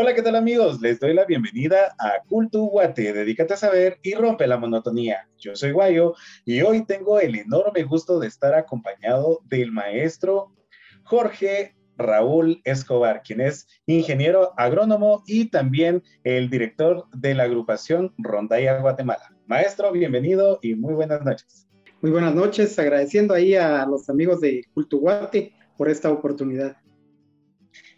Hola, ¿qué tal amigos? Les doy la bienvenida a Culto Guate, dedícate a saber y rompe la monotonía. Yo soy Guayo y hoy tengo el enorme gusto de estar acompañado del maestro Jorge Raúl Escobar, quien es ingeniero agrónomo y también el director de la agrupación Rondalla Guatemala. Maestro, bienvenido y muy buenas noches. Muy buenas noches, agradeciendo ahí a los amigos de Culto Guate por esta oportunidad.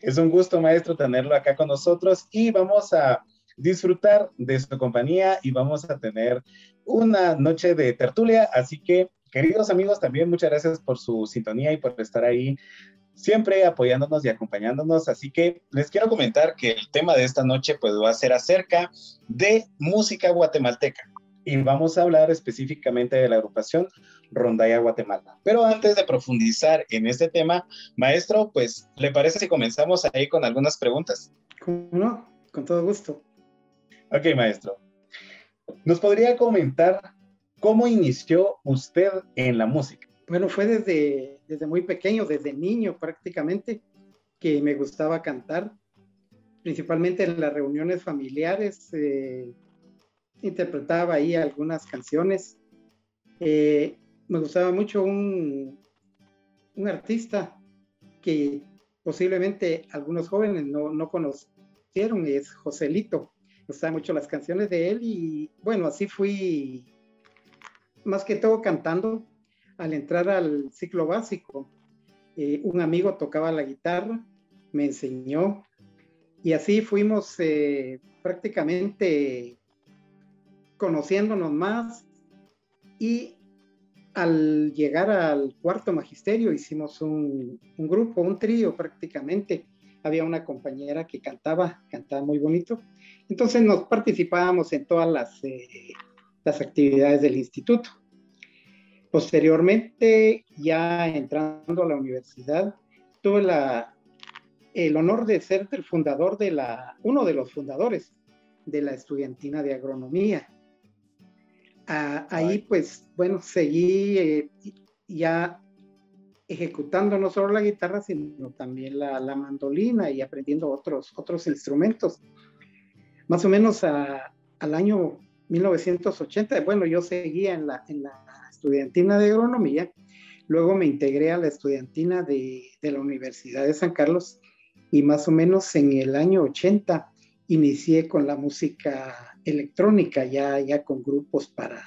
Es un gusto, maestro, tenerlo acá con nosotros y vamos a disfrutar de su compañía y vamos a tener una noche de tertulia. Así que, queridos amigos, también muchas gracias por su sintonía y por estar ahí siempre apoyándonos y acompañándonos. Así que les quiero comentar que el tema de esta noche pues va a ser acerca de música guatemalteca y vamos a hablar específicamente de la agrupación Rondalla Guatemala. Pero antes de profundizar en este tema, maestro, pues, ¿le parece si comenzamos ahí con algunas preguntas? ¿Cómo no? Con todo gusto. Ok, maestro. ¿Nos podría comentar cómo inició usted en la música? Bueno, fue desde, desde muy pequeño, desde niño prácticamente, que me gustaba cantar, principalmente en las reuniones familiares. Eh, interpretaba ahí algunas canciones. Eh, me gustaba mucho un, un, artista que posiblemente algunos jóvenes no, no conocieron, es Joselito. Me gustaban mucho las canciones de él y bueno, así fui más que todo cantando al entrar al ciclo básico. Eh, un amigo tocaba la guitarra, me enseñó y así fuimos eh, prácticamente conociéndonos más y al llegar al cuarto magisterio hicimos un, grupo, un trío prácticamente. Había una compañera que cantaba, cantaba muy bonito. Entonces nos participábamos en todas las, eh, actividades del instituto. Posteriormente, ya entrando a la universidad, tuve el honor de ser el fundador de la, uno de los fundadores de la estudiantina de agronomía ahí pues bueno, seguí eh, ya ejecutando no solo la guitarra, sino también la, mandolina y aprendiendo otros, otros instrumentos. Más o menos al año 1980, bueno, yo seguía en la, en la estudiantina de agronomía, luego me integré a la estudiantina de, de la Universidad de San Carlos y más o menos en el año 80 inicié con la música electrónica, ya, ya con grupos para,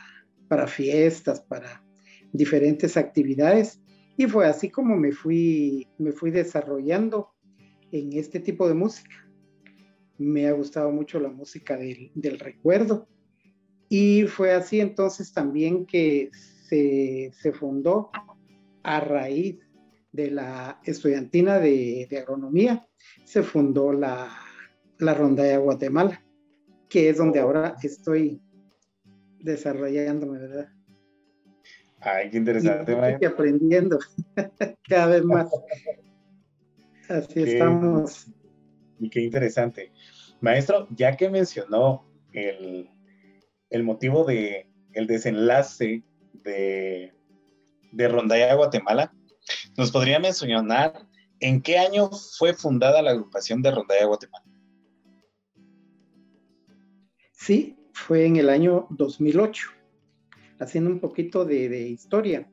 para fiestas, para diferentes actividades. Y fue así como me fui, me fui desarrollando en este tipo de música. Me ha gustado mucho la música del, del recuerdo. Y fue así entonces también que se, se fundó a raíz de la estudiantina de, de agronomía, se fundó la, la Ronda de Guatemala que es donde ahora estoy desarrollándome, ¿verdad? Ay, qué interesante, y, aprendiendo cada vez más. Así estamos. Y qué interesante. Maestro, ya que mencionó el, el motivo de el desenlace de, de Rondalla Guatemala, ¿nos podría mencionar en qué año fue fundada la agrupación de Rondalla Guatemala? Sí, fue en el año 2008, haciendo un poquito de, historia.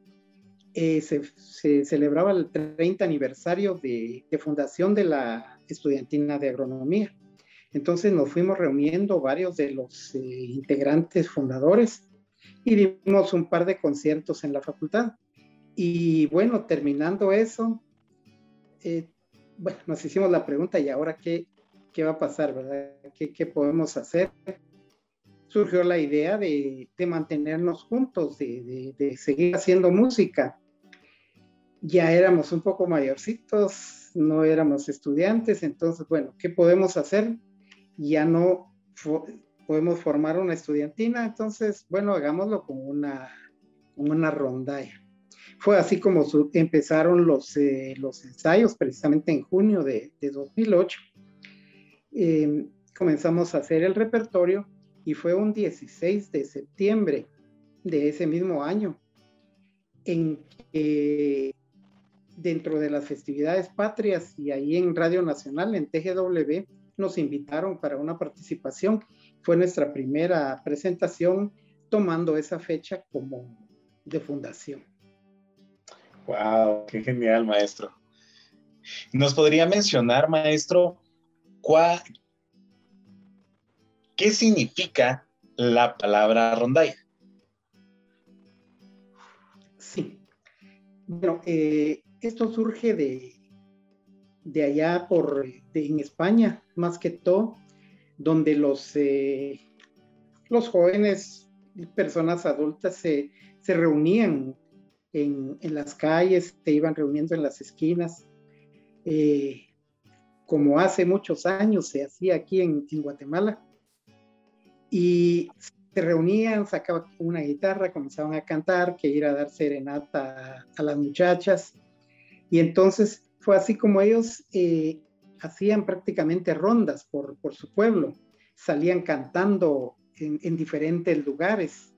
Eh, se, celebraba el 30 aniversario de, fundación de la estudiantina de agronomía. Entonces nos fuimos reuniendo varios de los eh, integrantes fundadores y dimos un par de conciertos en la facultad. Y bueno, terminando eso, eh, bueno, nos hicimos la pregunta, ¿y ahora qué, qué va a pasar, verdad? ¿Qué, qué podemos hacer? Surgió la idea de, mantenernos juntos, de, seguir haciendo música. Ya éramos un poco mayorcitos, no éramos estudiantes, entonces, bueno, ¿qué podemos hacer? Ya no podemos formar una estudiantina, entonces, bueno, hagámoslo como una, una rondalla. Fue así como empezaron los, eh, los ensayos, precisamente en junio de, 2008. Eh, comenzamos a hacer el repertorio y fue un 16 de septiembre de ese mismo año en que dentro de las festividades patrias y ahí en Radio Nacional, en TGW, nos invitaron para una participación. Fue nuestra primera presentación tomando esa fecha como de fundación. ¡Wow! ¡Qué genial, maestro! ¿Nos podría mencionar, maestro, qué significa la palabra rondalla? Sí. Bueno, eh, esto surge de, de allá por en España, más que todo, donde los, eh, los jóvenes, personas adultas se, reunían en, las calles, se iban reuniendo en las esquinas, eh, como hace muchos años se hacía aquí en, Guatemala. Y se reunían, sacaban una guitarra, comenzaban a cantar, que ir a dar serenata a, las muchachas. Y entonces fue así como ellos eh, hacían prácticamente rondas por, su pueblo, salían cantando en, diferentes lugares.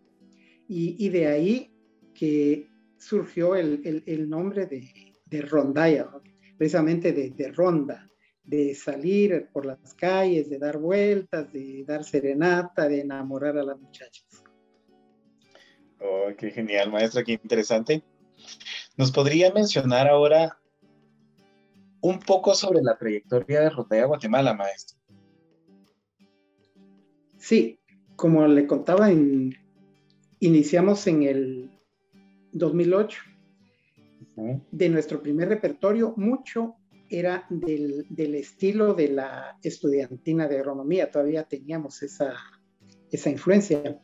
Y, de ahí que surgió el, nombre de, rondalla, precisamente de, ronda, de salir por las calles, de dar vueltas, de dar serenata, de enamorar a las muchachas. Oh, qué genial, maestra, qué interesante. ¿Nos podría mencionar ahora un poco sobre la trayectoria de Rondalla Guatemala, maestro. Sí, como le contaba, iniciamos en el 2008. De nuestro primer repertorio, mucho era del, estilo de la estudiantina de agronomía, todavía teníamos esa, esa influencia.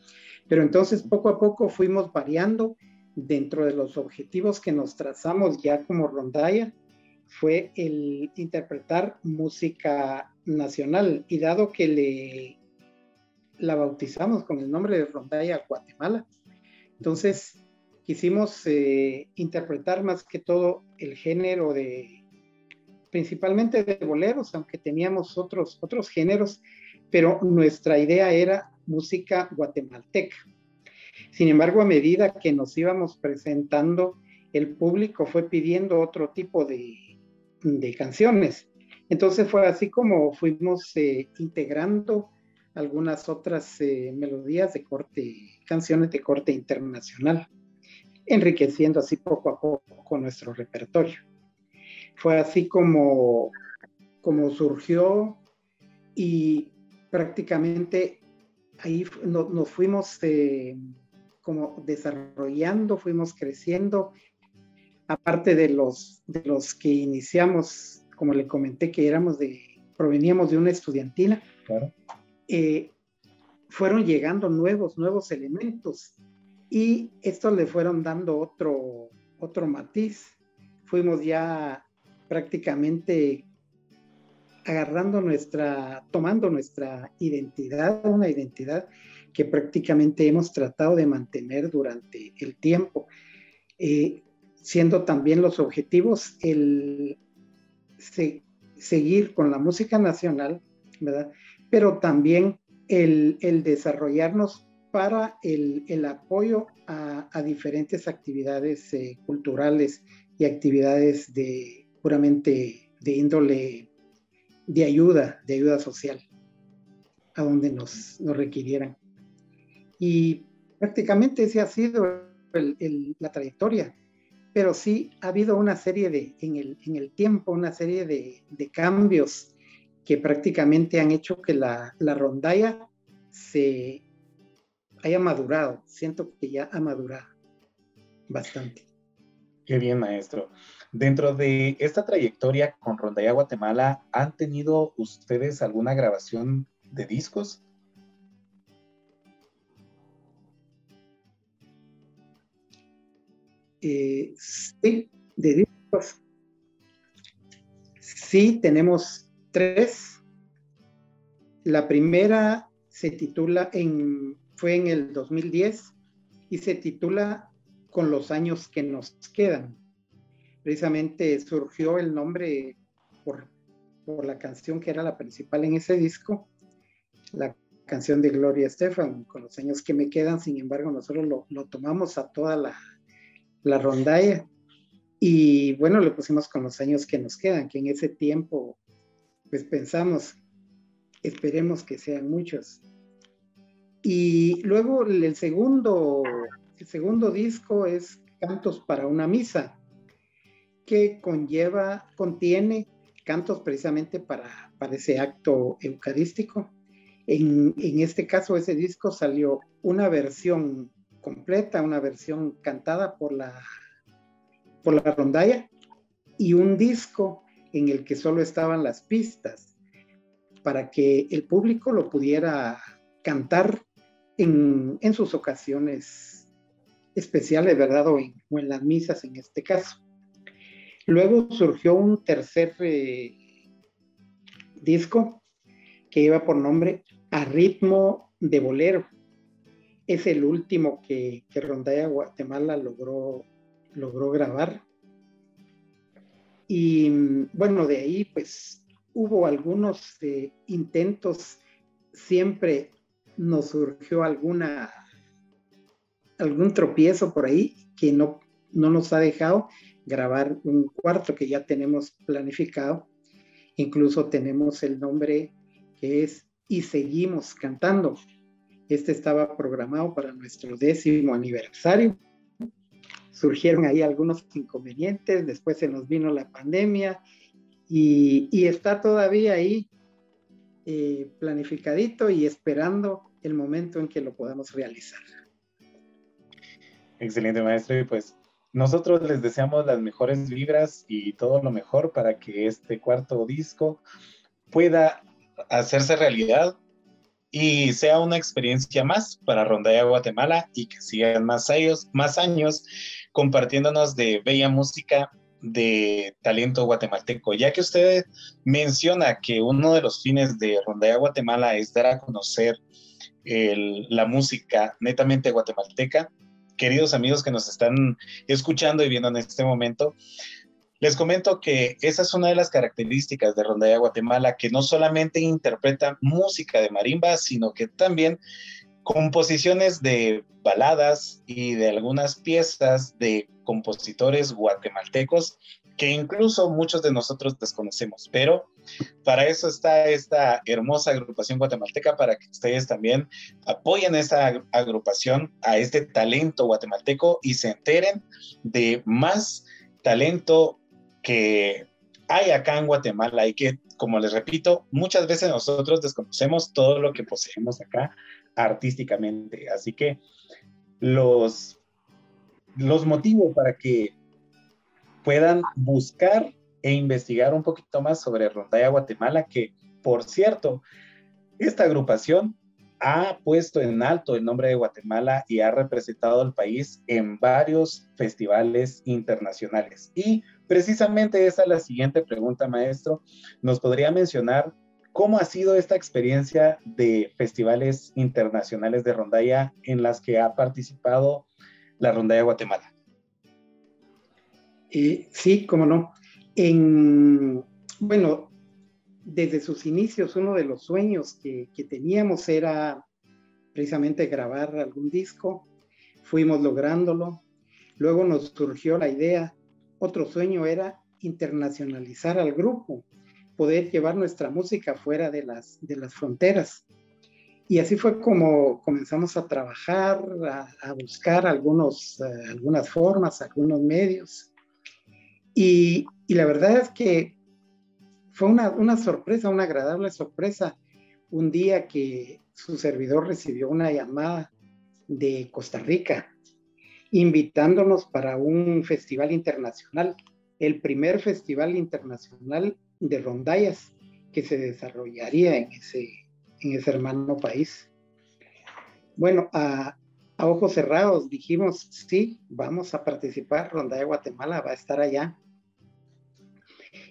Pero entonces poco a poco fuimos variando dentro de los objetivos que nos trazamos ya como rondalla fue el interpretar música nacional y dado que le la bautizamos con el nombre de Rondalla Guatemala, entonces quisimos eh, interpretar más que todo el género de principalmente de boleros, aunque teníamos otros otros géneros, pero nuestra idea era música guatemalteca. Sin embargo, a medida que nos íbamos presentando, el público fue pidiendo otro tipo de, canciones. Entonces fue así como fuimos eh, integrando algunas otras eh, melodías de corte, canciones de corte internacional, enriqueciendo así poco a poco nuestro repertorio. Fue así como, como surgió y prácticamente ahí nos fuimos eh, como desarrollando, fuimos creciendo. Aparte de los, de los que iniciamos, como le comenté, que éramos de, proveníamos de una estudiantina, eh, fueron llegando nuevos, nuevos elementos. Y estos le fueron dando otro, otro matiz. Fuimos ya prácticamente agarrando nuestra, tomando nuestra identidad, una identidad que prácticamente hemos tratado de mantener durante el tiempo. Eh, siendo también los objetivos el seguir con la música nacional, ¿verdad? Pero también el, desarrollarnos para el, apoyo a, diferentes actividades eh, culturales y actividades de puramente de índole de ayuda, de ayuda social, a donde nos, nos requirieran. Y prácticamente ese ha sido la trayectoria pero sí ha habido una serie de, en el, tiempo, una serie de, cambios que prácticamente han hecho que la, la rondalla se haya madurado. Siento que ya ha madurado bastante. Qué bien, maestro. Dentro de esta trayectoria con Rondalla Guatemala, ¿han tenido ustedes alguna grabación de discos? Eh, sí, de discos. Sí, tenemos tres. La primera se titula en, fue en el 2010 y se titula Con los años que nos quedan. Precisamente surgió el nombre por, por la canción que era la principal en ese disco, la canción de Gloria Estefan, con los años que me quedan, sin embargo, nosotros lo, lo tomamos a toda la, la rondalla. Y bueno, lo pusimos con los años que nos quedan, que en ese tiempo, pues pensamos esperemos que sean muchos. Y luego el segundo, el segundo disco es Cantos para una misa, que conlleva, contiene cantos precisamente para, para ese acto eucarístico. En, en, este caso, ese disco salió una versión completa, una versión cantada por la, por la rondalla y un disco en el que solo estaban las pistas para que el público lo pudiera cantar en, en sus ocasiones especiales, ¿verdad? O en, las misas en este caso. Luego surgió un tercer eh, disco que iba por nombre A ritmo de bolero. Es el último que, que Rondalla Guatemala logró, logró grabar. Y bueno, de ahí pues hubo algunos eh, intentos, siempre nos surgió alguna, algún tropiezo por ahí que no, no nos ha dejado grabar un cuarto que ya tenemos planificado. Incluso tenemos el nombre que es Y Seguimos Cantando. Este estaba programado para nuestro décimo aniversario surgieron ahí algunos inconvenientes, después se nos vino la pandemia y, está todavía ahí eh, planificadito y esperando el momento en que lo podamos realizar. Excelente, maestro. Y pues nosotros les deseamos las mejores vibras y todo lo mejor para que este cuarto disco pueda hacerse realidad y sea una experiencia más para Rondalla Guatemala y que sigan más años, más años compartiéndonos de bella música de talento guatemalteco, ya que usted menciona que uno de los fines de Rondalla Guatemala es dar a conocer la música netamente guatemalteca. Queridos amigos que nos están escuchando y viendo en este momento, les comento que esa es una de las características de Rondalla Guatemala, que no solamente interpreta música de marimba, sino que también composiciones de baladas y de algunas piezas de compositores guatemaltecos que incluso muchos de nosotros desconocemos, pero para eso está esta hermosa agrupación guatemalteca, para que ustedes también apoyen esta agrupación, a este talento guatemalteco y se enteren de más talento que hay acá en Guatemala y que, como les repito, muchas veces nosotros desconocemos todo lo que poseemos acá artísticamente. Así que los, los motivos para que puedan buscar e investigar un poquito más sobre Rondalla Guatemala, que por cierto, esta agrupación ha puesto en alto el nombre de Guatemala y ha representado al país en varios festivales internacionales. Y precisamente esa es la siguiente pregunta, maestro. ¿Nos podría mencionar ¿Cómo ha sido esta experiencia de festivales internacionales de rondalla en las que ha participado la rondalla Guatemala? Eh, sí, cómo no. En, bueno, desde sus inicios, uno de los sueños que, que teníamos era precisamente grabar algún disco. Fuimos lográndolo. Luego nos surgió la idea. Otro sueño era internacionalizar al grupo poder llevar nuestra música fuera de las, de las fronteras. Y así fue como comenzamos a trabajar, a, buscar algunos, eh, algunas formas, algunos medios. Y, la verdad es que fue una, sorpresa, una agradable sorpresa, un día que su servidor recibió una llamada de Costa Rica, invitándonos para un festival internacional, el primer festival internacional de rondallas que se desarrollaría en ese, en ese hermano país. Bueno, a, ojos cerrados dijimos, sí, vamos a participar, Rondalla Guatemala va a estar allá.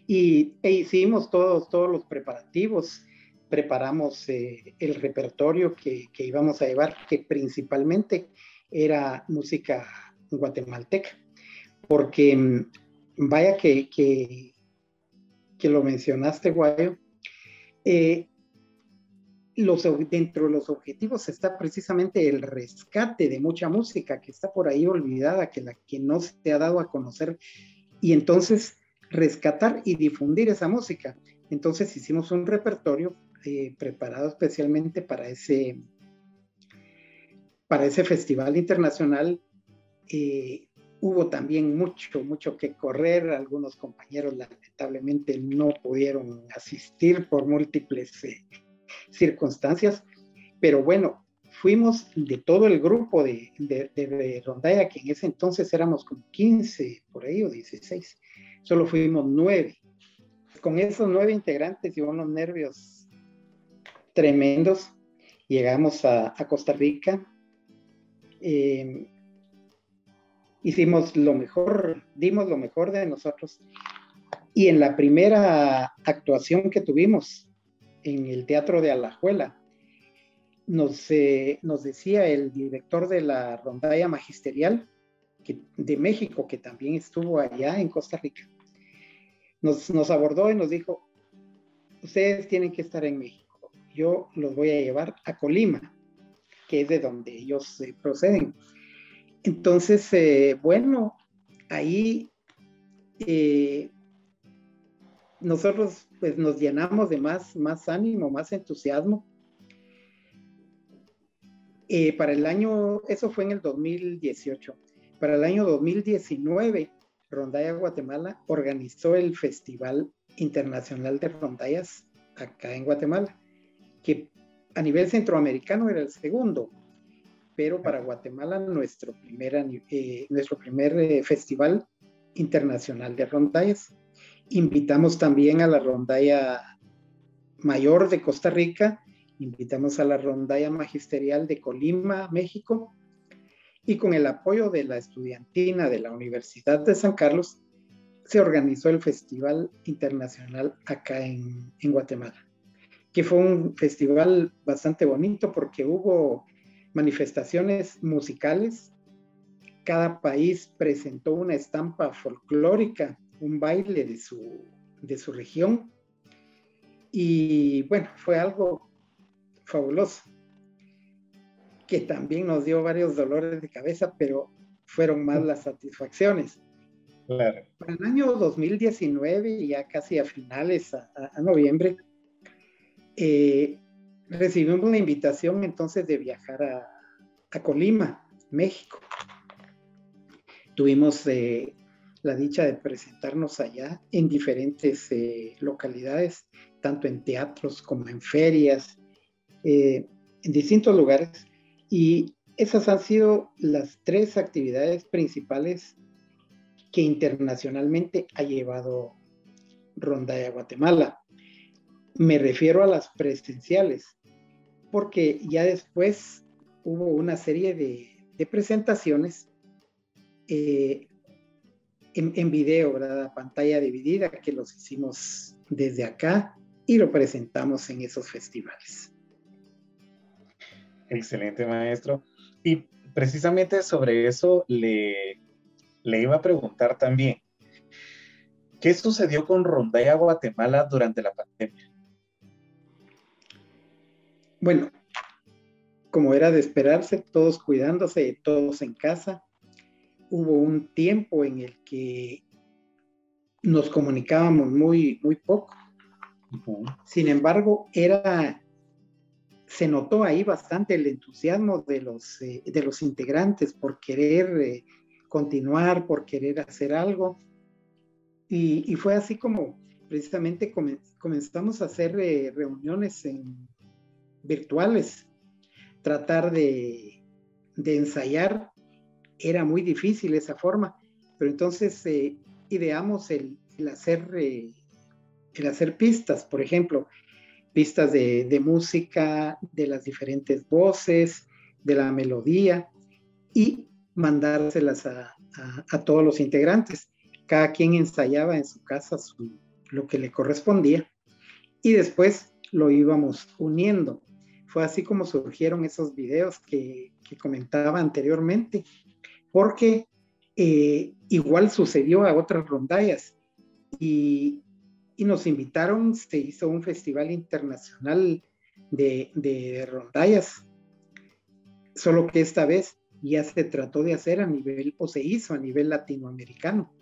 Y e hicimos todos, todos los preparativos, preparamos eh, el repertorio que, que, íbamos a llevar, que principalmente era música guatemalteca, porque mm, vaya que, que que lo mencionaste, Guayo, eh, los, dentro de los objetivos está precisamente el rescate de mucha música que está por ahí olvidada, que la que no se ha dado a conocer, y entonces rescatar y difundir esa música. Entonces hicimos un repertorio eh, preparado especialmente para ese, para ese festival internacional. Eh, hubo también mucho, mucho que correr. Algunos compañeros lamentablemente no pudieron asistir por múltiples eh, circunstancias, pero bueno, fuimos de todo el grupo de, de, Rondalla, que en ese entonces éramos como 15 por ahí o 16, solo fuimos nueve. Con esos nueve integrantes y unos nervios tremendos, llegamos a, Costa Rica. Eh, hicimos lo mejor, dimos lo mejor de nosotros. Y en la primera actuación que tuvimos en el Teatro de Alajuela, nos, eh, nos decía el director de la rondalla magisterial de México, que también estuvo allá en Costa Rica, nos, nos abordó y nos dijo, ustedes tienen que estar en México, yo los voy a llevar a Colima, que es de donde ellos eh, proceden. Entonces, eh, bueno, ahí nosotros pues nos llenamos de más, más ánimo, más entusiasmo eh, para el año, eso fue en el 2018. Para el año 2019, Rondalla Guatemala organizó el Festival Internacional de Rondallas acá en Guatemala, que a nivel centroamericano era el segundo, pero para Guatemala nuestro primer, eh, nuestro primer eh, Festival Internacional de Rondallas. Invitamos también a la Rondalla Mayor de Costa Rica Invitamos a la rondalla magisterial de Colima, México, y con el apoyo de la estudiantina de la Universidad de San Carlos, se organizó el Festival Internacional acá en, Guatemala, que fue un festival bastante bonito porque hubo manifestaciones musicales, cada país presentó una estampa folclórica, un baile de su, de su región, y bueno, fue algo fabuloso, que también nos dio varios dolores de cabeza, pero fueron más las satisfacciones. Para el año 2019, ya casi a finales, a, noviembre, eh, recibimos la invitación entonces de viajar a, Colima, México. Tuvimos eh, la dicha de presentarnos allá en diferentes eh, localidades, tanto en teatros como en ferias, eh, en distintos lugares y esas han sido las tres actividades principales que internacionalmente ha llevado Rondalla Guatemala. Me refiero a las presenciales, porque ya después hubo una serie de, presentaciones eh, en, en, video, ¿verdad? pantalla dividida, que los hicimos desde acá y lo presentamos en esos festivales. Excelente, maestro. Y precisamente sobre eso le, le iba a preguntar también. ¿Qué sucedió con Rondalla Guatemala durante la pandemia? Bueno, como era de esperarse, todos cuidándose, todos en casa. Hubo un tiempo en el que nos comunicábamos muy, muy poco. Sin embargo, era se notó ahí bastante el entusiasmo de los, eh, de los integrantes por querer eh, continuar, por querer hacer algo. Y, fue así como precisamente comenzamos a hacer eh, reuniones virtuales, tratar de, ensayar. Era muy difícil esa forma, pero entonces ideamos el, el hacer, el hacer pistas, por ejemplo, pistas de, música, de las diferentes voces, de la melodía y mandárselas a, todos los integrantes. Cada quien ensayaba en su casa lo que le correspondía y después lo íbamos uniendo. Fue así como surgieron esos videos que, comentaba anteriormente, porque eh, igual sucedió a otras rondallas y, y nos invitaron, se hizo un festival internacional de, de rondallas, solo que esta vez ya se trató de hacer a nivel, o se hizo a nivel latinoamericano.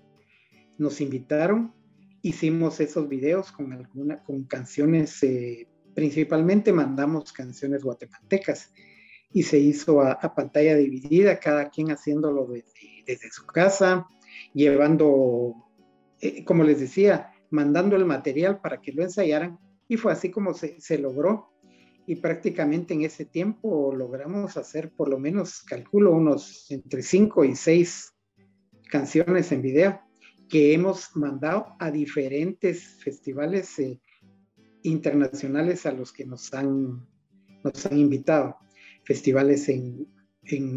Nos invitaron, hicimos esos videos con, alguna, con canciones eh, principalmente mandamos canciones guatemaltecas y se hizo a, pantalla dividida, cada quien haciéndolo desde, su casa, llevando, eh, como les decía, mandando el material para que lo ensayaran y fue así como se, se logró y prácticamente en ese tiempo logramos hacer por lo menos, calculo, unos entre cinco y seis canciones en video que hemos mandado a diferentes festivales eh, internacionales a los que nos han, nos han invitado. Festivales en,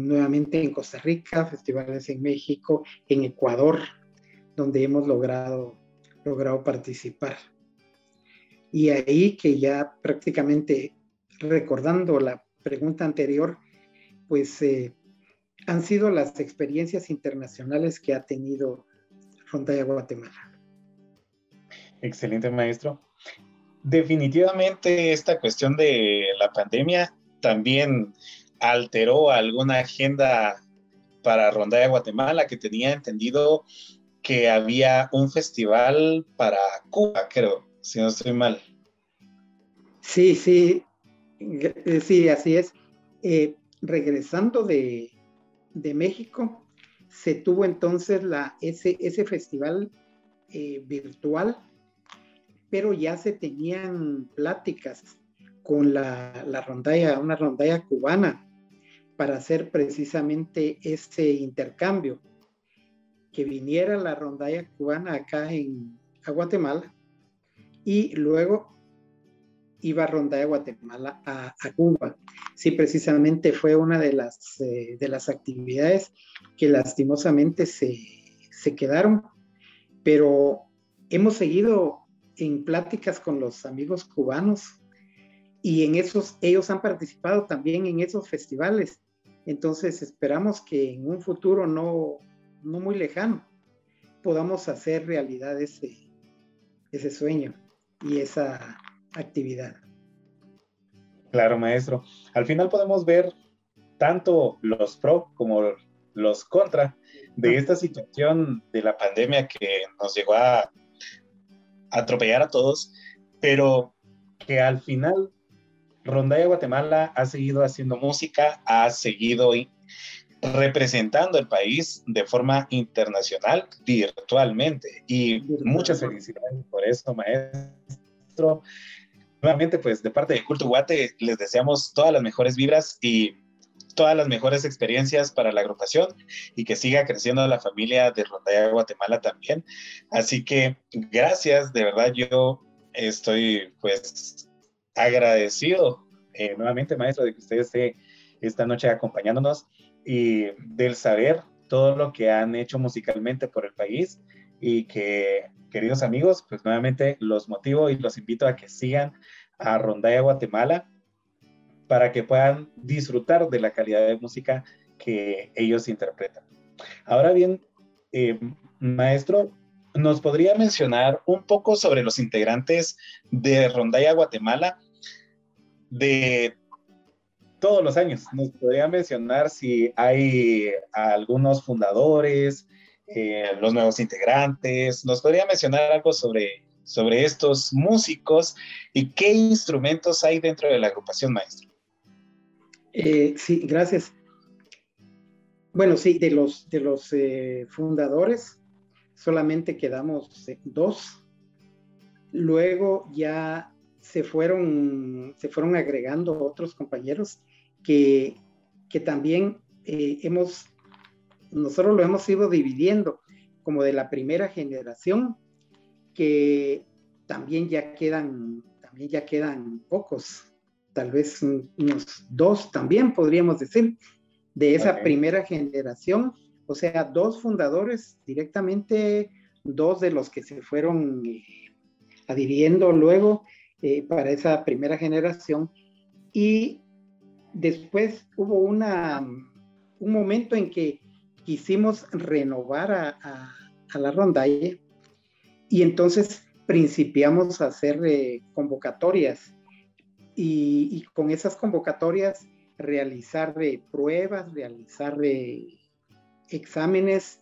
nuevamente en Costa Rica, festivales en México, en Ecuador, donde hemos logrado, logrado participar. Y ahí que ya prácticamente recordando la pregunta anterior, pues eh, han sido las experiencias internacionales que ha tenido Rondalla Guatemala. Excelente, maestro. Definitivamente esta cuestión de la pandemia también alteró alguna agenda para Rondalla Guatemala que tenía entendido que había un festival para Cuba, creo, si no estoy mal. Sí, sí, eh, sí, así es. Eh, regresando de, México, se tuvo entonces ese, ese festival eh, virtual, pero ya se tenían pláticas con la, la, rondalla, una rondalla cubana, para hacer precisamente ese intercambio, que viniera la rondalla cubana acá en Guatemala y luego iba a rondar de Guatemala a, Cuba. Sí, precisamente fue una de las, eh, de las actividades que lastimosamente se, se quedaron, pero hemos seguido en pláticas con los amigos cubanos y en esos, ellos han participado también en esos festivales. Entonces esperamos que en un futuro no, no muy lejano podamos hacer realidad ese, ese sueño y esa, actividad. Claro, maestro. Al final podemos ver tanto los pro como los contra de esta situación de la pandemia que nos llegó a atropellar a todos, pero que al final Rondalla Guatemala ha seguido haciendo música, ha seguido representando el país de forma internacional virtualmente. Y muchas felicidades por eso, maestro. Nuevamente, pues de parte de Culto Guate, les deseamos todas las mejores vibras y todas las mejores experiencias para la agrupación y que siga creciendo la familia de Rondalla Guatemala también. Así que gracias, de verdad yo estoy pues agradecido eh, nuevamente, maestro, de que usted esté esta noche acompañándonos y del saber todo lo que han hecho musicalmente por el país y que queridos amigos, pues nuevamente los motivo y los invito a que sigan a Rondalla Guatemala para que puedan disfrutar de la calidad de música que ellos interpretan. Ahora bien, eh, maestro, ¿nos podría mencionar un poco sobre los integrantes de Rondalla Guatemala de todos los años? ¿Nos podría mencionar si hay algunos fundadores, eh, los nuevos integrantes. ¿Nos podría mencionar algo sobre, sobre estos músicos y qué instrumentos hay dentro de la agrupación, maestro? Eh, sí, gracias. Bueno, sí, de los, de los eh, fundadores solamente quedamos dos. Luego ya se fueron, se fueron agregando otros compañeros que, que también hemos nosotros lo hemos ido dividiendo como de la primera generación, que también ya quedan, también ya quedan pocos, tal vez unos dos también podríamos decir, de esa primera generación, o sea, dos fundadores directamente, dos de los que se fueron eh, adhiriendo luego eh, para esa primera generación, y después hubo una, un momento en que quisimos renovar a, la rondalla y entonces principiamos a hacer eh, convocatorias. Y, con esas convocatorias realizar eh, pruebas, realizar eh, exámenes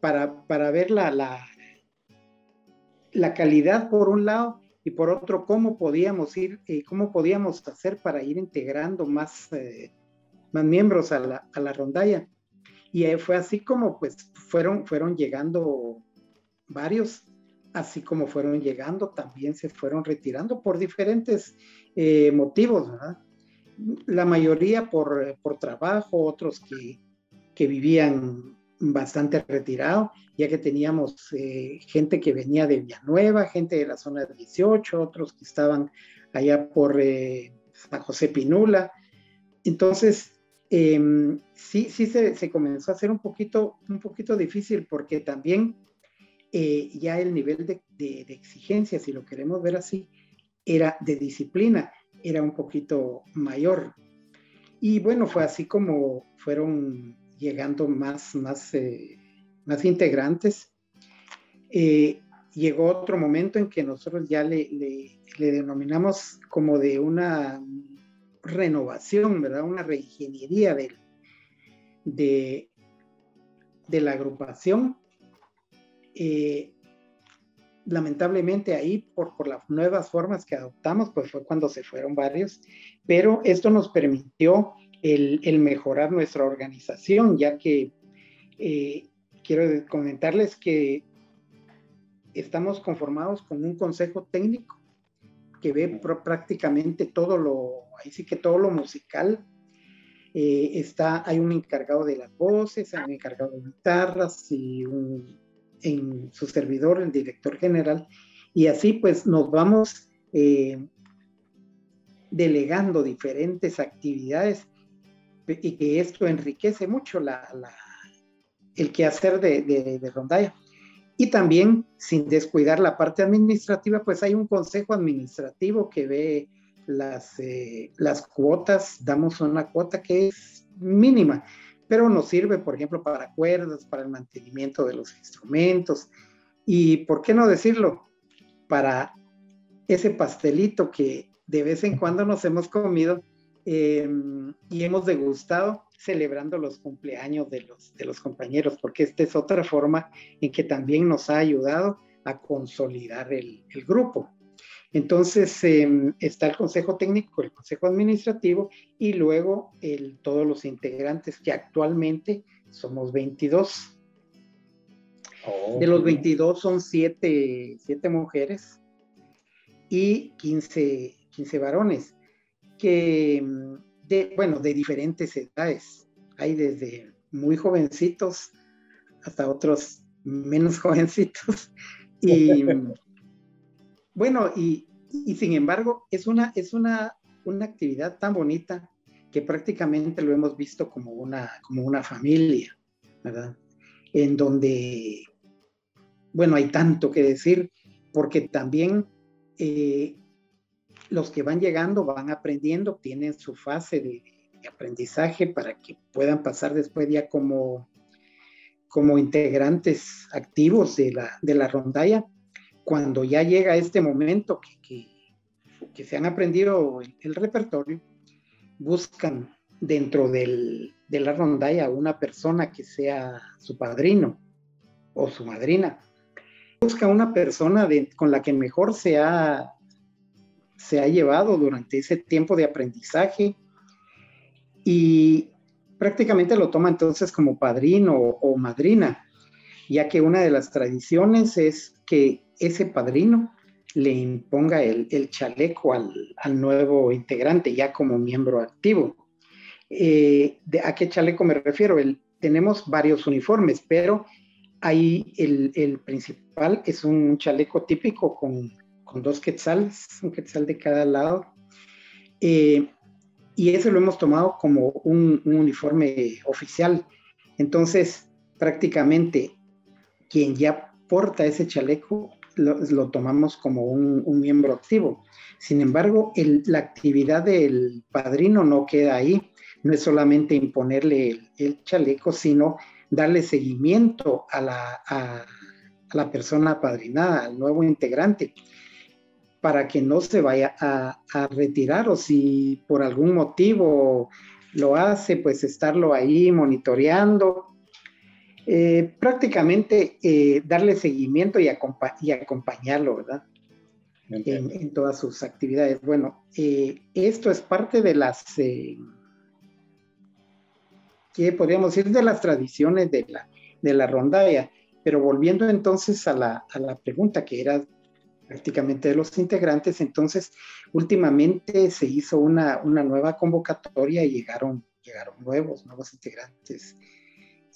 para, para ver la, la, calidad por un lado y por otro, cómo podíamos ir, eh, cómo podíamos hacer para ir integrando más, eh, más miembros a la, a la rondalla. Y fue así como pues fueron, fueron llegando varios, así como fueron llegando, también se fueron retirando por diferentes eh, motivos, ¿verdad? La mayoría por, por trabajo, otros que, que vivían bastante retirado, ya que teníamos eh, gente que venía de Villanueva, gente de la zona 18, otros que estaban allá por eh, San José Pinula. Entonces, em, sí, sí se, comenzó a hacer un poquito, un poquito difícil porque también eh, ya el nivel de, de, exigencia, si lo queremos ver así, era de disciplina, era un poquito mayor. Y bueno, fue así como fueron llegando más, más, eh, más integrantes. Eh, llegó otro momento en que nosotros ya le, le, denominamos como de una renovación, ¿verdad? Una reingeniería de, de, la agrupación. Eh, lamentablemente ahí, por, por las nuevas formas que adoptamos, pues fue cuando se fueron varios, pero esto nos permitió el, mejorar nuestra organización, ya que eh, quiero comentarles que estamos conformados con un consejo técnico que ve prácticamente todo lo, ahí sí que todo lo musical. Eh, está, hay un encargado de las voces, hay un encargado de guitarras y un, en su servidor, el director general, y así pues nos vamos eh, delegando diferentes actividades y que esto enriquece mucho la, el quehacer de, de, Rondalla. Y también, sin descuidar la parte administrativa, pues hay un consejo administrativo que ve las, eh, las cuotas, damos una cuota que es mínima, pero nos sirve, por ejemplo, para cuerdas, para el mantenimiento de los instrumentos y, ¿por qué no decirlo? Para ese pastelito que de vez en cuando nos hemos comido Em, y hemos degustado celebrando los cumpleaños de los, de los compañeros, porque esta es otra forma en que también nos ha ayudado a consolidar el, el grupo. Entonces em, está el Consejo Técnico, el Consejo Administrativo y luego el, todos los integrantes que actualmente somos 22. de los 22 son 7, mujeres y 15, 15 varones que, mm, de, bueno, de diferentes edades. Hay desde muy jovencitos hasta otros menos jovencitos. Y mm, bueno, y, y, sin embargo, es una, es una, una actividad tan bonita que prácticamente lo hemos visto como una, como una familia, ¿verdad? En donde, bueno, hay tanto que decir, porque también eh, los que van llegando van aprendiendo, tienen su fase de, aprendizaje para que puedan pasar después ya como, como integrantes activos de la, de la rondalla. Cuando ya llega este momento que, que, se han aprendido el, repertorio, buscan dentro del, de la rondalla una persona que sea su padrino o su madrina. Busca una persona con la que mejor se ha se ha llevado durante ese tiempo de aprendizaje y prácticamente lo toma entonces como padrino o, madrina, ya que una de las tradiciones es que ese padrino le imponga el, chaleco al, nuevo integrante ya como miembro activo. Eh, ¿de ¿A qué chaleco me refiero? El, tenemos varios uniformes, pero ahí el, el, principal es un chaleco típico con con dos quetzales, un quetzal de cada lado. Eh, y eso lo hemos tomado como un, uniforme oficial. Entonces, prácticamente quien ya porta ese chaleco lo, tomamos como un, miembro activo. Sin embargo, la actividad del padrino no queda ahí. No es solamente imponerle el, chaleco, sino darle seguimiento a la, persona apadrinada, al nuevo integrante para que no se vaya a, retirar o si por algún motivo lo hace, pues estarlo ahí monitoreando. Eh, prácticamente eh, darle seguimiento y, acompañarlo, ¿verdad? en, todas sus actividades. Bueno, eh, esto es parte de las, ¿qué podríamos decir? De las tradiciones de la, de la rondalla. Pero volviendo entonces a la, a la pregunta que era prácticamente de los integrantes, entonces últimamente se hizo una, una nueva convocatoria y llegaron, llegaron nuevos, nuevos integrantes.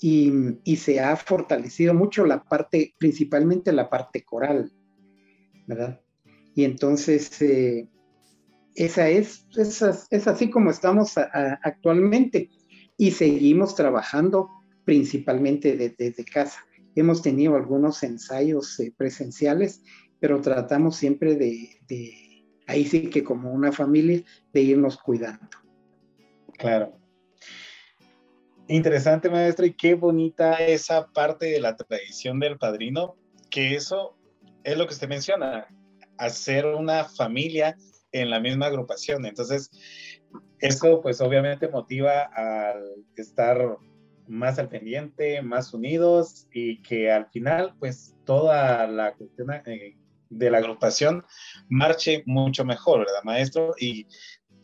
Y, y, se ha fortalecido mucho la parte, principalmente la parte coral, ¿verdad? Y entonces, eh, esa es, es, así como estamos actualmente y seguimos trabajando principalmente desde casa. Hemos tenido algunos ensayos eh, presenciales, pero tratamos siempre de, ahí sí que como una familia, de irnos cuidando. Claro. Interesante, maestro, y qué bonita esa parte de la tradición del padrino, que eso es lo que usted menciona, hacer una familia en la misma agrupación. Entonces, eso pues obviamente motiva al estar más al pendiente, más unidos y que al final pues toda la cuestión eh, de la agrupación marche mucho mejor, ¿verdad, maestro? Y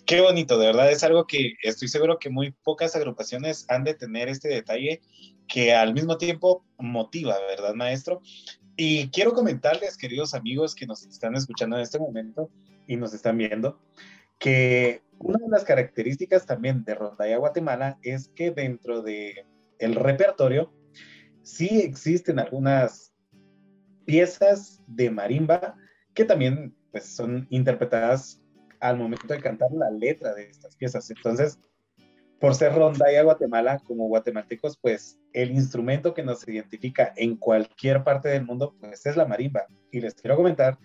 qué bonito, de verdad es algo que estoy seguro que muy pocas agrupaciones han de tener este detalle que al mismo tiempo motiva, ¿verdad, maestro? Y quiero comentarles, queridos amigos que nos están escuchando en este momento y nos están viendo, que una de las características también de Rondalla Guatemala es que dentro de el repertorio sí existen algunas piezas de marimba que también pues, son interpretadas al momento de cantar la letra de estas piezas. Entonces, por ser Rondalla Guatemala, como guatemaltecos, pues el instrumento que nos identifica en cualquier parte del mundo, pues es la marimba. Y les quiero comentar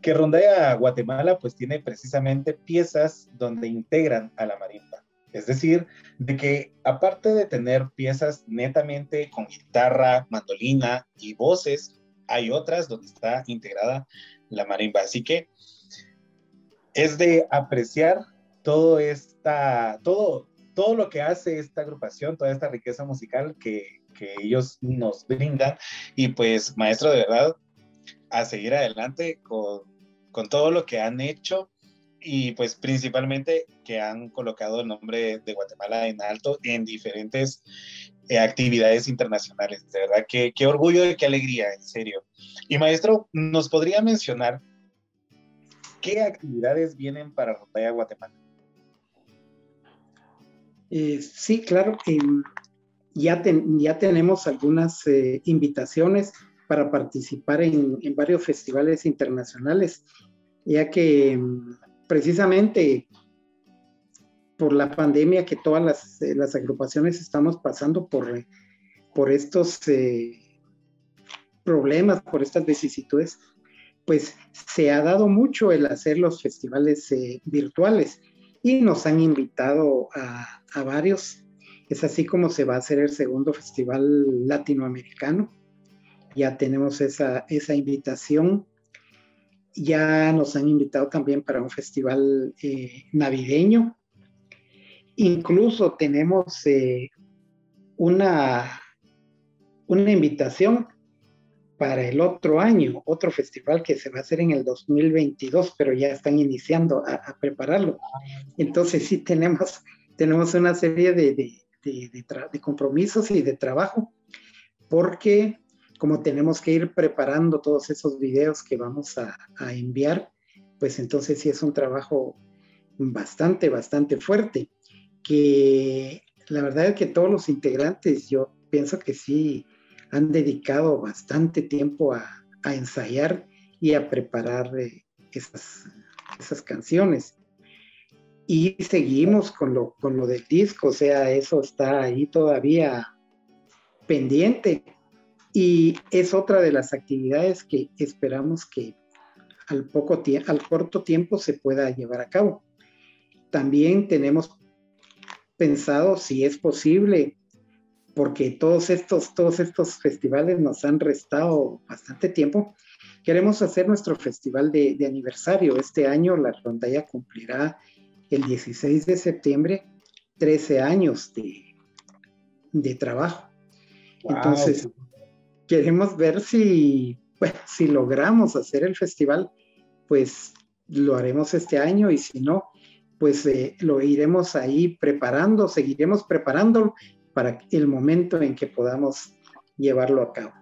que Rondalla Guatemala, pues tiene precisamente piezas donde integran a la marimba. Es decir, de que aparte de tener piezas netamente con guitarra, mandolina y voces, hay otras donde está integrada la marimba. Así que es de apreciar todo esta, todo, todo lo que hace esta agrupación, toda esta riqueza musical que, ellos nos brindan. Y pues, maestro, de verdad, a seguir adelante con, todo lo que han hecho y pues principalmente que han colocado el nombre de Guatemala en alto en diferentes eh, actividades internacionales. De verdad, qué, qué orgullo y qué alegría, en serio. Y maestro, ¿nos podría mencionar qué actividades vienen para Rondalla Guatemala? Eh, sí, claro, que ya, ya tenemos algunas eh, invitaciones para participar en, varios festivales internacionales, ya que mm, precisamente por la pandemia que todas las, eh, agrupaciones estamos pasando por, por estos problemas, por estas vicisitudes, pues se ha dado mucho el hacer los festivales virtuales y nos han invitado a, varios. Es así como se va a hacer el segundo festival latinoamericano. Ya tenemos esa, invitación. Ya nos han invitado también para un festival eh, navideño. Incluso tenemos eh, una, una invitación para el otro año, otro festival que se va a hacer en el 2022, pero ya están iniciando a, prepararlo. Entonces sí tenemos, tenemos una serie de, de, compromisos y de trabajo, porque como tenemos que ir preparando todos esos videos que vamos a, a enviar, pues entonces sí es un trabajo bastante, bastante fuerte, que la verdad es que todos los integrantes, yo pienso que sí, han dedicado bastante tiempo a, ensayar y a preparar eh, esas, esas, canciones. Y seguimos con lo, con lo del disco, o sea, eso está ahí todavía pendiente. Y es otra de las actividades que esperamos que al, poco al corto tiempo se pueda llevar a cabo. También tenemos pensado, si es posible, porque todos estos, todos estos festivales nos han restado bastante tiempo. Queremos hacer nuestro festival de, aniversario. Este año la rondalla cumplirá el 16 de septiembre 13 años de, de trabajo. Entonces, queremos ver si, si logramos hacer el festival pues lo haremos este año y si no, pues eh, lo iremos ahí preparando, seguiremos preparándolo para el momento en que podamos llevarlo a cabo.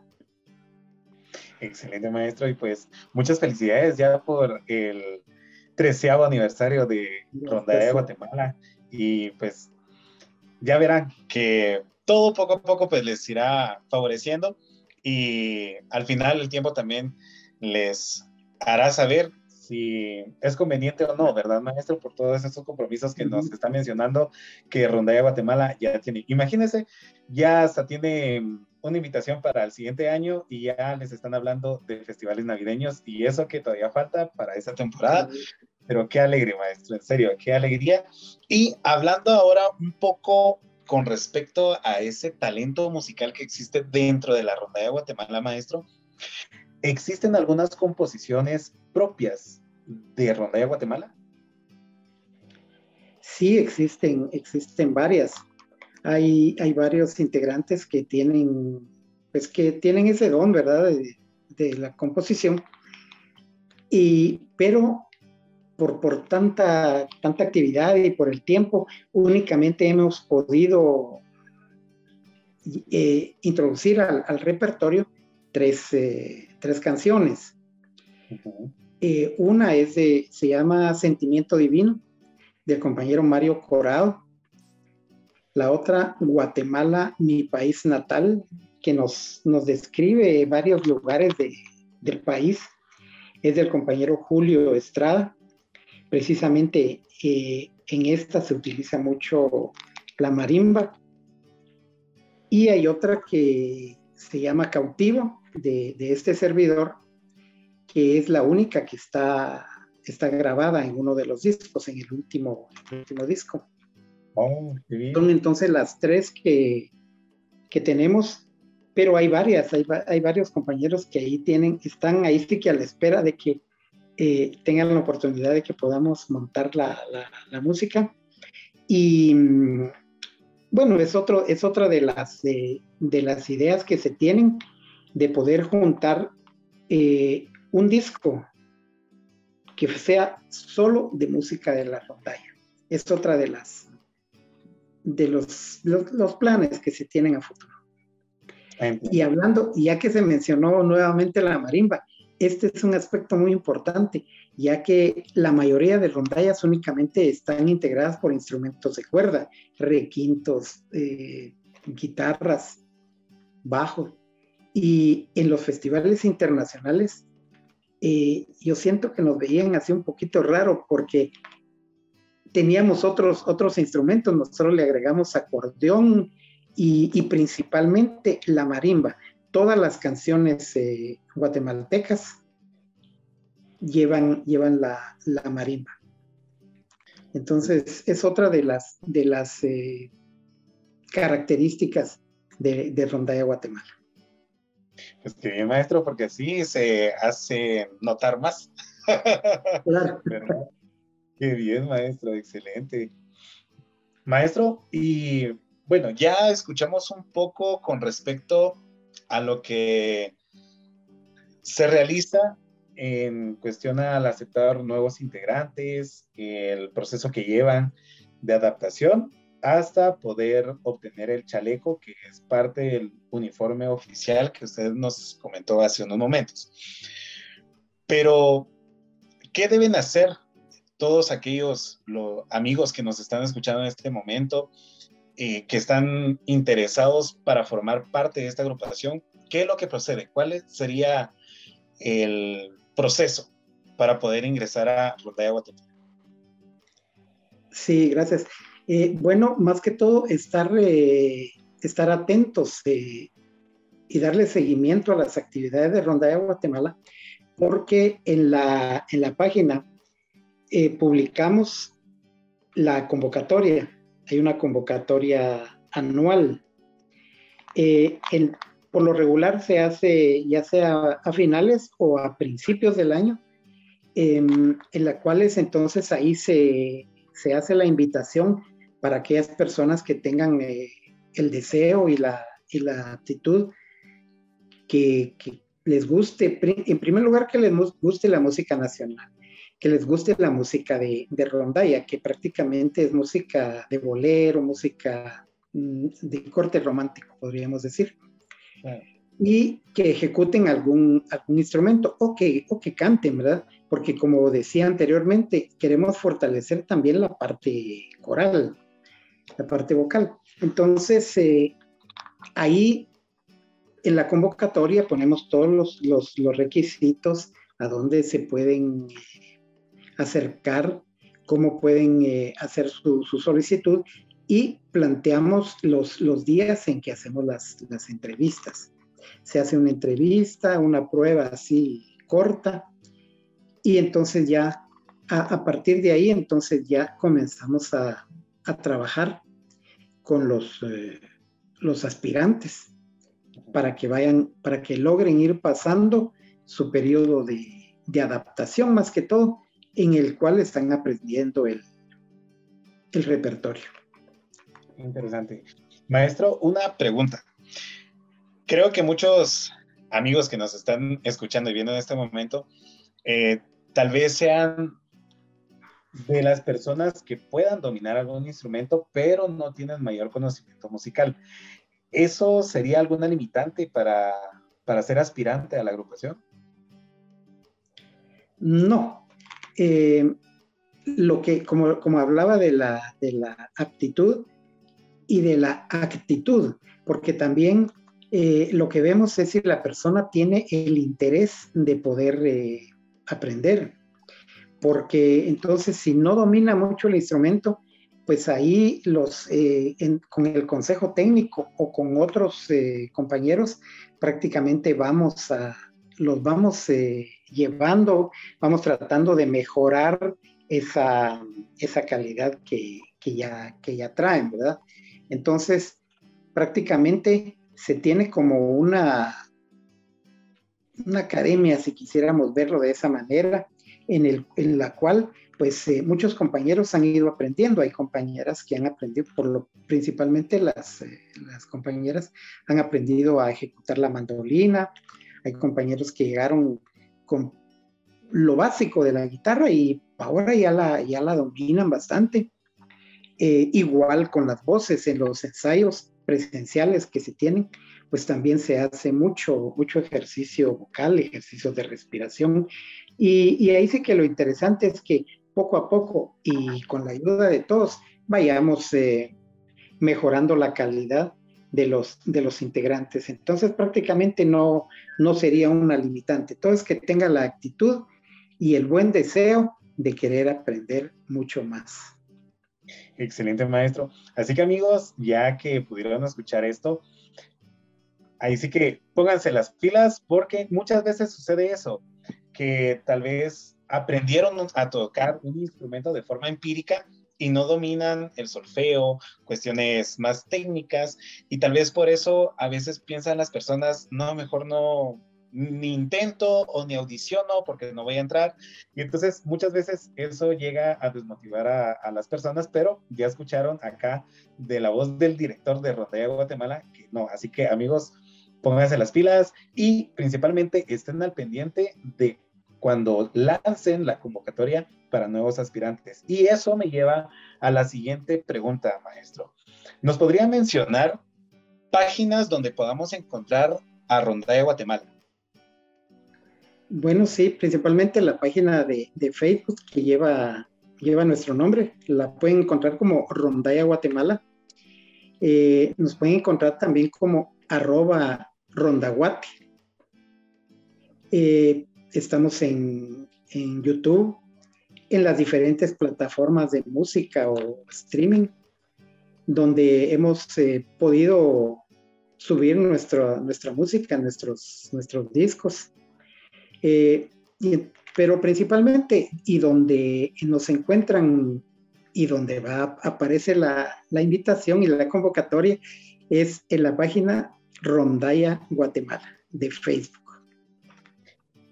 Excelente maestro y pues muchas felicidades ya por el treceavo aniversario de Ronda de Guatemala. Y pues ya verán que todo poco a poco pues les irá favoreciendo. Y al final el tiempo también les hará saber si es conveniente o no, ¿verdad, maestro? Por todos estos compromisos que nos está mencionando que Rondalla Guatemala ya tiene. Imagínense, ya hasta tiene una invitación para el siguiente año y ya les están hablando de festivales navideños y eso que todavía falta para esa temporada. Pero qué alegre, maestro, en serio, qué alegría. Y hablando ahora un poco con respecto a ese talento musical que existe dentro de la Ronda de Guatemala, maestro, ¿existen algunas composiciones propias de Ronda de Guatemala? Sí, existen, existen varias. Hay, hay varios integrantes que tienen, pues que tienen ese don, ¿verdad? De, la composición. Y, pero por, por tanta, tanta actividad y por el tiempo, únicamente hemos podido eh, introducir al, repertorio tres, eh, tres canciones. Eh, una es de, se llama Sentimiento Divino, del compañero Mario Corado. La otra, Guatemala, mi país natal, que nos, nos describe varios lugares de, del país, es del compañero Julio Estrada precisamente eh, en esta se utiliza mucho la marimba. Y hay otra que se llama Cautivo, de, este servidor, que es la única que está, está grabada en uno de los discos, en el último, último disco. Oh, Son entonces las tres que, que tenemos, pero hay varias, hay, hay, varios compañeros que ahí tienen, están ahí sí que a la espera de que eh, tengan la oportunidad de que podamos montar la, la, música. Y mm, bueno, es, otro, es otra de las, de, las ideas que se tienen de poder juntar eh, un disco que sea solo de música de la rondalla. Es otra de las de los, los, planes que se tienen a futuro. Y hablando, ya que se mencionó nuevamente la marimba, este es un aspecto muy importante, ya que la mayoría de rondallas únicamente están integradas por instrumentos de cuerda, requintos, eh, guitarras, bajo. Y en los festivales internacionales, eh, yo siento que nos veían así un poquito raro porque teníamos otros, otros instrumentos, nosotros le agregamos acordeón y principalmente la marimba todas las canciones eh, guatemaltecas llevan, llevan la, marimba. Entonces, es otra de las, de las eh, características de, de Rondalla Guatemala. Pues que bien, maestro, porque así se hace notar más. Claro. Qué bien, maestro, excelente. Maestro, y bueno, ya escuchamos un poco con respecto a lo que se realiza en cuestión al aceptar nuevos integrantes, el proceso que llevan de adaptación hasta poder obtener el chaleco que es parte del uniforme oficial que usted nos comentó hace unos momentos. Pero, ¿qué deben hacer todos aquellos amigos que nos están escuchando en este momento? Eh, que están interesados para formar parte de esta agrupación, ¿qué es lo que procede? ¿Cuál sería el proceso para poder ingresar a Rondalla Guatemala? Sí, gracias. Eh, bueno, más que todo, estar, eh, estar atentos y darle seguimiento a las actividades de Rondalla Guatemala, porque en la, en la página publicamos la convocatoria hay una convocatoria anual. Eh, por lo regular se hace ya sea a finales o a principios del año, em, en las cuales entonces ahí se, hace la invitación para aquellas personas que tengan eh, el deseo y la, y la actitud que, les guste, en primer lugar, que les guste la música nacional, que les guste la música de, de rondalla, que prácticamente es música de bolero, música mm, de corte romántico, podríamos decir. Y que ejecuten algún, algún instrumento o que, o que canten, ¿verdad? Porque como decía anteriormente, queremos fortalecer también la parte coral, la parte vocal. Entonces, eh, ahí en la convocatoria ponemos todos los, requisitos a dónde se pueden eh, acercar, cómo pueden eh, hacer su, solicitud y planteamos los, los días en que hacemos las, entrevistas. Se hace una entrevista, una prueba así corta y entonces ya a, partir de ahí entonces ya comenzamos a, trabajar con los, eh, los aspirantes para que vayan, para que logren ir pasando su periodo de, de adaptación más que todo, en el cual están aprendiendo el, el repertorio. Interesante. Maestro, una pregunta. Creo que muchos amigos que nos están escuchando y viendo en este momento, eh, tal vez sean de las personas que puedan dominar algún instrumento, pero no tienen mayor conocimiento musical. ¿Eso sería alguna limitante para, ser aspirante a la agrupación? No. Eh, lo que, como, como hablaba de la, de la, aptitud y de la actitud, porque también eh, lo que vemos es si la persona tiene el interés de poder eh, aprender, porque entonces si no domina mucho el instrumento, pues ahí los, eh, con el consejo técnico o con otros eh, compañeros, prácticamente vamos los vamos eh, llevando, vamos tratando de mejorar esa, esa calidad que, que, ya, que ya traen, ¿verdad? Entonces, prácticamente se tiene como una, una academia, si quisiéramos verlo de esa manera, en, la cual pues eh, muchos compañeros han ido aprendiendo. Hay compañeras que han aprendido, por lo principalmente las, eh, las compañeras han aprendido a ejecutar la mandolina. Hay compañeros que llegaron con lo básico de la guitarra y ahora ya la, ya la dominan bastante. Eh, igual con las voces en los ensayos presenciales que se tienen, pues también se hace mucho, mucho ejercicio vocal, ejercicio de respiración. Y, ahí sí que lo interesante es que poco a poco y con la ayuda de todos vayamos eh, mejorando la calidad de los, de los integrantes. Entonces prácticamente no, no sería una limitante. Todo es que tenga la actitud y el buen deseo de querer aprender mucho más. Excelente, maestro. Así que amigos, ya que pudieron escuchar esto, ahí sí que pónganse las pilas porque muchas veces sucede eso, que tal vez aprendieron a tocar un instrumento de forma empírica y no dominan el solfeo, cuestiones más técnicas, y tal vez por eso a veces piensan las personas, no, mejor no, ni intento o ni audiciono porque no voy a entrar. Y entonces muchas veces eso llega a desmotivar a, las personas, pero ya escucharon acá de la voz del director de Rondalla Guatemala que no. Así que amigos, pónganse las pilas y principalmente estén al pendiente de cuando lancen la convocatoria para nuevos aspirantes. Y eso me lleva a la siguiente pregunta, maestro. ¿Nos podría mencionar páginas donde podamos encontrar a Rondalla Guatemala? Bueno, sí, principalmente la página de, Facebook que lleva, lleva nuestro nombre. La pueden encontrar como Rondalla Guatemala. Eh, nos pueden encontrar también como arroba rondaguate. Eh, estamos en, YouTube, en las diferentes plataformas de música o streaming, donde hemos eh, podido subir nuestra, nuestra música, nuestros, nuestros discos. Eh, pero principalmente, y donde nos encuentran y donde va, aparece la, la invitación y la convocatoria, es en la página Rondalla Guatemala de Facebook.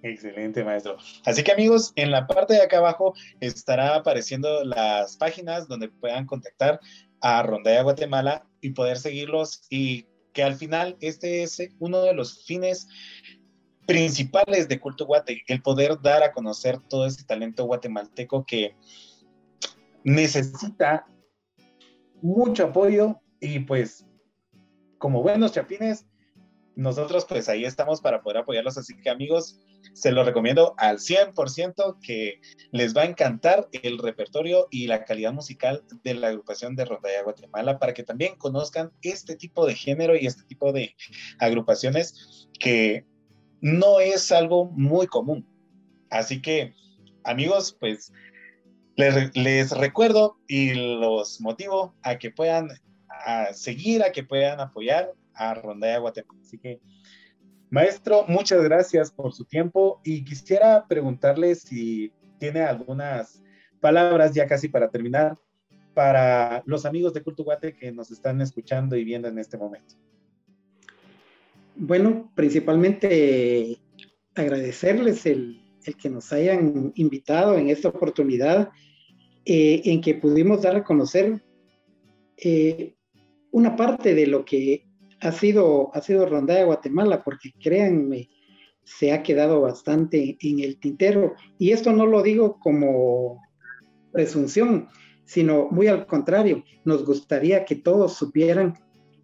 Excelente, maestro. Así que amigos, en la parte de acá abajo estará apareciendo las páginas donde puedan contactar a Rondalla Guatemala y poder seguirlos y que al final este es uno de los fines principales de Culto Guate, el poder dar a conocer todo ese talento guatemalteco que necesita mucho apoyo y pues como buenos chapines, nosotros pues ahí estamos para poder apoyarlos. Así que amigos, se lo recomiendo al 100% que les va a encantar el repertorio y la calidad musical de la agrupación de Rondalla Guatemala para que también conozcan este tipo de género y este tipo de agrupaciones que no es algo muy común. Así que amigos, pues les, recuerdo y los motivo a que puedan seguir, a que puedan apoyar a Rondalla Guatemala. Así que Maestro, muchas gracias por su tiempo y quisiera preguntarle si tiene algunas palabras ya casi para terminar para los amigos de Culto Guate que nos están escuchando y viendo en este momento. Bueno, principalmente agradecerles el, que nos hayan invitado en esta oportunidad eh, en que pudimos dar a conocer eh, una parte de lo que ha sido, ha sido Rondalla Guatemala, porque créanme, se ha quedado bastante en el tintero. Y esto no lo digo como presunción, sino muy al contrario, nos gustaría que todos supieran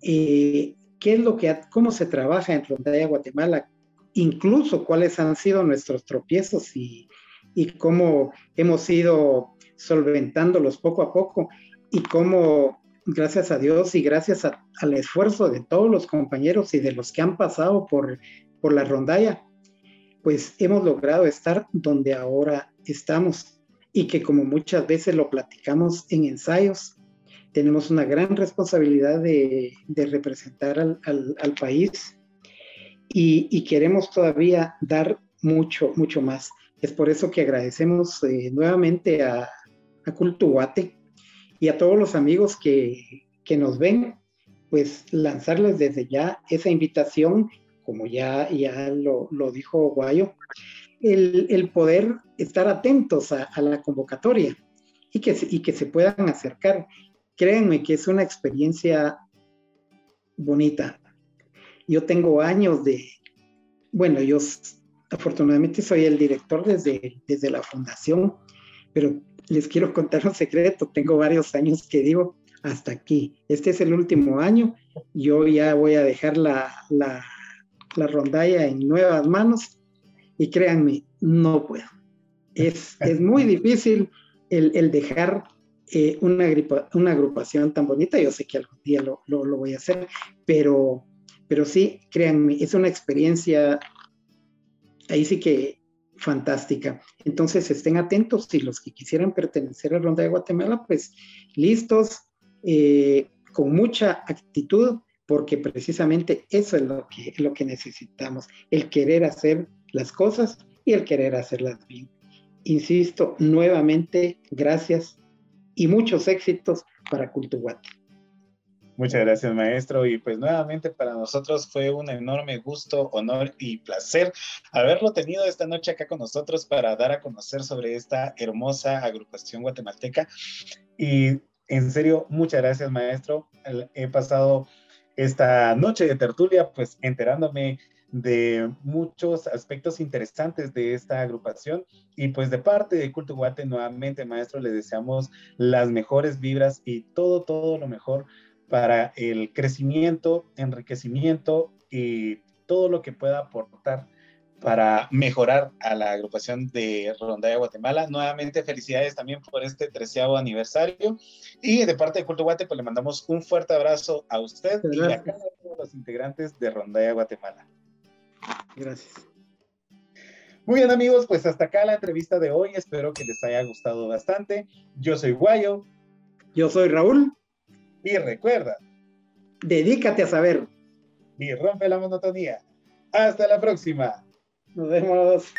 eh, qué es lo que, cómo se trabaja en Rondalla Guatemala, incluso cuáles han sido nuestros tropiezos y, y cómo hemos ido solventándolos poco a poco y cómo gracias a Dios y gracias al esfuerzo de todos los compañeros y de los que han pasado por, por la rondalla, pues hemos logrado estar donde ahora estamos y que como muchas veces lo platicamos en ensayos, tenemos una gran responsabilidad de, representar al, país y, queremos todavía dar mucho, mucho más. Es por eso que agradecemos eh, nuevamente a, a Cultuate y a todos los amigos que, nos ven, pues lanzarles desde ya esa invitación, como ya, ya lo, dijo Guayo, el, poder estar atentos a, la convocatoria y que, y que se puedan acercar. Créanme que es una experiencia bonita. Yo tengo años de, bueno, yo afortunadamente soy el director desde, desde la fundación, pero les quiero contar un secreto. Tengo varios años que digo, hasta aquí. Este es el último año. Yo ya voy a dejar la, la, rondalla en nuevas manos y créanme, no puedo. Es, es muy difícil el, dejar eh, una, una, agrupación tan bonita. Yo sé que algún día lo, lo, voy a hacer, pero, pero sí, créanme, es una experiencia, ahí sí que fantástica. Entonces estén atentos y los que quisieran pertenecer a Ronda de Guatemala, pues listos, eh, con mucha actitud, porque precisamente eso es lo que, lo que necesitamos, el querer hacer las cosas y el querer hacerlas bien. Insisto, nuevamente, gracias y muchos éxitos para Cultuguate. Muchas gracias, maestro. Y pues nuevamente para nosotros fue un enorme gusto, honor y placer haberlo tenido esta noche acá con nosotros para dar a conocer sobre esta hermosa agrupación guatemalteca. Y en serio, muchas gracias, maestro. He pasado esta noche de tertulia pues enterándome de muchos aspectos interesantes de esta agrupación y pues de parte de Culto Guate nuevamente maestro le deseamos las mejores vibras y todo todo lo mejor para el crecimiento, enriquecimiento y todo lo que pueda aportar para mejorar a la agrupación de Rondalla Guatemala. Nuevamente, felicidades también por este treceavo aniversario. Y de parte de Culto Guate, pues le mandamos un fuerte abrazo a usted y a cada uno de los integrantes de Rondalla Guatemala. Gracias. Muy bien, amigos, pues hasta acá la entrevista de hoy. Espero que les haya gustado bastante. Yo soy Guayo. Yo soy Raúl. Y recuerda, dedícate a saber. Y rompe la monotonía. Hasta la próxima. Nos vemos.